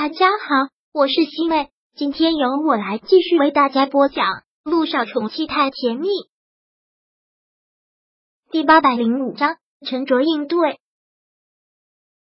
大家好，我是西妹，今天由我来继续为大家播讲《路上宠妻太甜蜜》第八百零五章：沉着应对。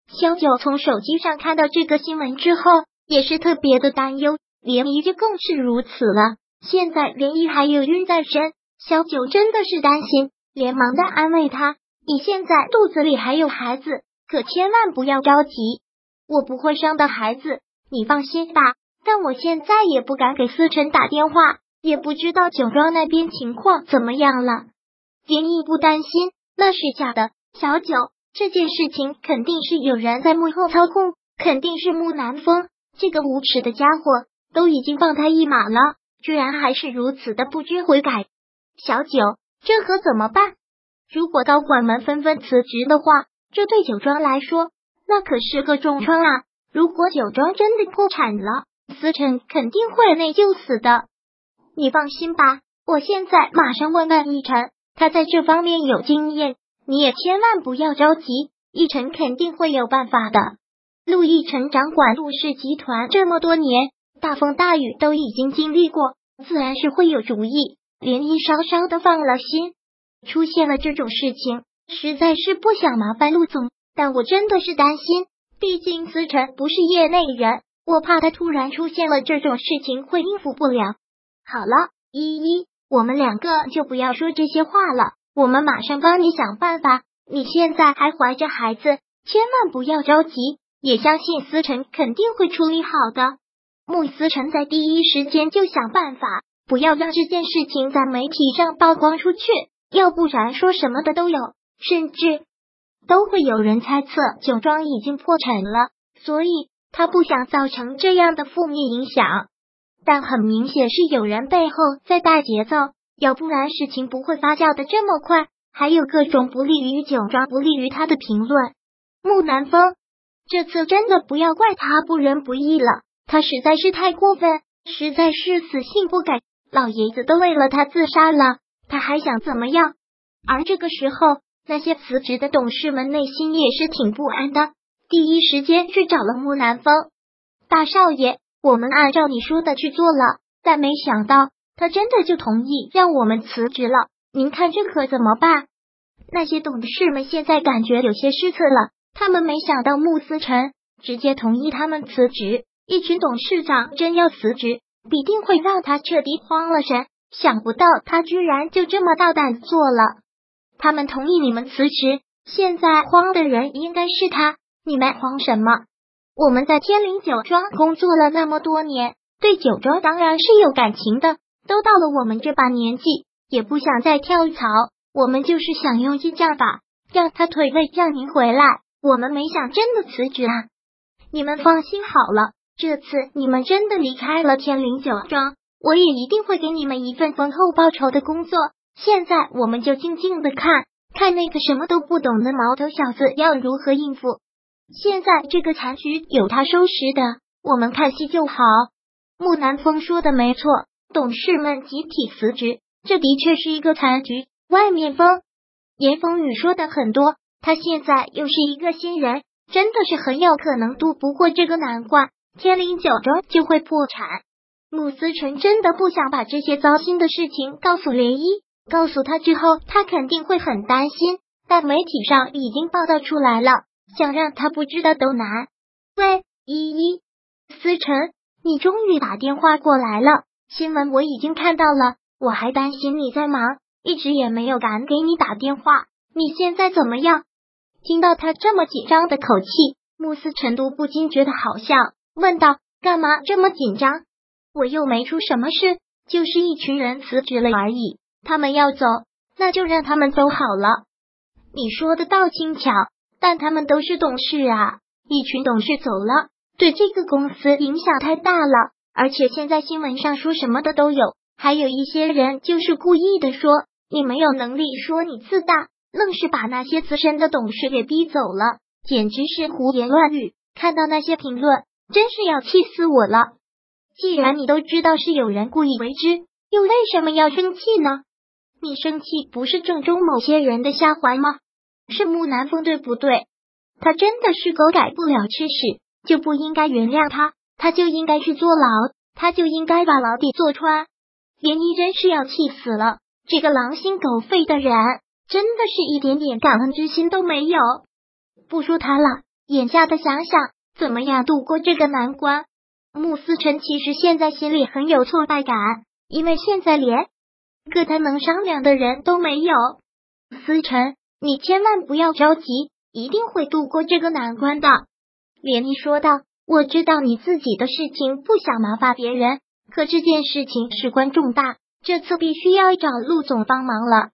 萧九从手机上看到这个新闻之后，也是特别的担忧，连依就更是如此了。现在连依还有孕在身，萧九真的是担心，连忙的安慰他：“你现在肚子里还有孩子，可千万不要着急。”我不会伤到孩子，你放心吧。但我现在也不敢给思辰打电话，也不知道酒庄那边情况怎么样了。连毅不担心，那是假的。小九，这件事情肯定是有人在幕后操控，肯定是木南风这个无耻的家伙，都已经放他一马了，居然还是如此的不知悔改。小九，这可怎么办？如果高管们纷纷辞职的话，这对酒庄来说。那可是个重创啊！如果酒庄真的破产了，思辰肯定会内疚死的。你放心吧，我现在马上问问奕晨，他在这方面有经验。你也千万不要着急，奕晨肯定会有办法的。陆奕晨掌管陆氏集团这么多年，大风大雨都已经经历过，自然是会有主意。连依稍稍的放了心，出现了这种事情，实在是不想麻烦陆总。但我真的是担心，毕竟思辰不是业内人，我怕他突然出现了这种事情会应付不了。好了，依依，我们两个就不要说这些话了，我们马上帮你想办法。你现在还怀着孩子，千万不要着急，也相信思辰肯定会处理好的。穆思辰在第一时间就想办法，不要让这件事情在媒体上曝光出去，要不然说什么的都有，甚至。都会有人猜测酒庄已经破产了，所以他不想造成这样的负面影响。但很明显是有人背后在带节奏，要不然事情不会发酵的这么快。还有各种不利于酒庄、不利于他的评论。木南风，这次真的不要怪他不仁不义了，他实在是太过分，实在是死性不改。老爷子都为了他自杀了，他还想怎么样？而这个时候。那些辞职的董事们内心也是挺不安的，第一时间去找了木南风大少爷。我们按照你说的去做了，但没想到他真的就同意让我们辞职了。您看这可怎么办？那些董事们现在感觉有些失策了，他们没想到穆思辰直接同意他们辞职。一群董事长真要辞职，必定会让他彻底慌了神。想不到他居然就这么大胆做了。他们同意你们辞职，现在慌的人应该是他。你们慌什么？我们在天灵酒庄工作了那么多年，对酒庄当然是有感情的。都到了我们这把年纪，也不想再跳槽。我们就是想用激将法让他退位，让您回来。我们没想真的辞职啊！你们放心好了，这次你们真的离开了天灵酒庄，我也一定会给你们一份丰厚报酬的工作。现在我们就静静的看看那个什么都不懂的毛头小子要如何应付。现在这个残局有他收拾的，我们看戏就好。木南风说的没错，董事们集体辞职，这的确是一个残局。外面风言风雨说的很多，他现在又是一个新人，真的是很有可能渡不过这个难关，天灵九州就会破产。穆思辰真的不想把这些糟心的事情告诉涟漪。告诉他之后，他肯定会很担心。但媒体上已经报道出来了，想让他不知道都难。喂，依依，思辰，你终于打电话过来了。新闻我已经看到了，我还担心你在忙，一直也没有敢给你打电话。你现在怎么样？听到他这么紧张的口气，慕思辰都不禁觉得好笑，问道：“干嘛这么紧张？我又没出什么事，就是一群人辞职了而已。”他们要走，那就让他们走好了。你说的倒轻巧，但他们都是董事啊，一群董事走了，对这个公司影响太大了。而且现在新闻上说什么的都有，还有一些人就是故意的说你没有能力，说你自大，愣是把那些资深的董事给逼走了，简直是胡言乱语。看到那些评论，真是要气死我了。既然你都知道是有人故意为之，又为什么要生气呢？你生气不是正中某些人的下怀吗？是木南风对不对？他真的是狗改不了吃屎，就不应该原谅他。他就应该去坐牢，他就应该把牢底坐穿。连依真是要气死了，这个狼心狗肺的人，真的是一点点感恩之心都没有。不说他了，眼下的想想怎么样度过这个难关。穆思辰其实现在心里很有挫败感，因为现在连跟他能商量的人都没有。思辰，你千万不要着急，一定会度过这个难关的。连依说道：“我知道你自己的事情不想麻烦别人。”可这件事情事关重大，这次必须要找陆总帮忙了。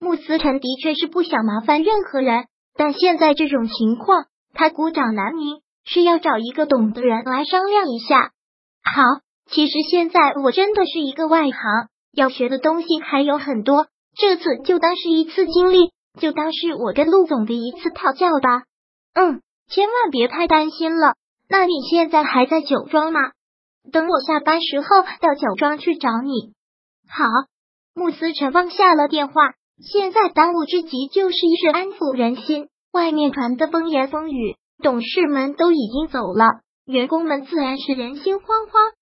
穆思辰的确是不想麻烦任何人，但现在这种情况，他孤掌难鸣，需要找一个懂的人来商量一下。好，其实现在我真的是一个外行，要学的东西还有很多，这次就当是一次经历，就当是我跟陆总的一次讨教吧。嗯，千万别太担心了。那你现在还在酒庄吗？等我下班时候到酒庄去找你。好，穆思辰放下了电话。现在当务之急就是一是安抚人心。外面传的风言风语，董事们都已经走了，员工们自然是人心惶惶。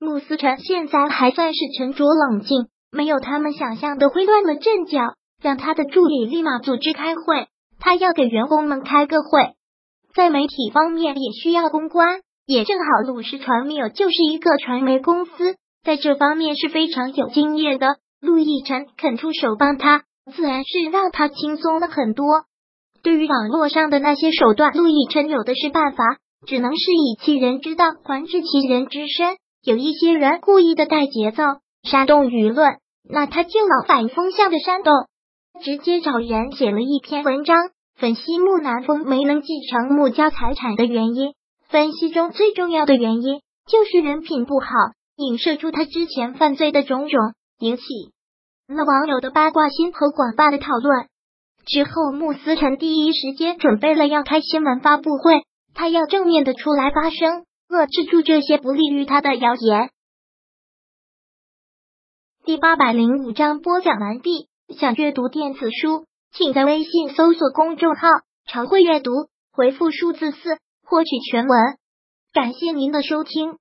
穆思辰现在还算是沉着冷静，没有他们想象的会乱了阵脚。让他的助理立马组织开会，他要给员工们开个会。在媒体方面也需要公关。也正好，鲁氏传媒就是一个传媒公司，在这方面是非常有经验的。陆亦辰肯出手帮他，自然是让他轻松了很多。对于网络上的那些手段，陆亦辰有的是办法，只能是以其人之道还治其人之身。有一些人故意的带节奏，煽动舆论，那他就往反风向的煽动。直接找人写了一篇文章，分析木南风没能继承穆家财产的原因。分析中最重要的原因就是人品不好，影射出他之前犯罪的种种，引起了网友的八卦心和广泛的讨论。之后，穆思辰第一时间准备了要开新闻发布会，他要正面的出来发声，遏制住这些不利于他的谣言。第八百零五章播讲完毕。想阅读电子书，请在微信搜索公众号“常会阅读”，回复数字四。获取全文，感谢您的收听。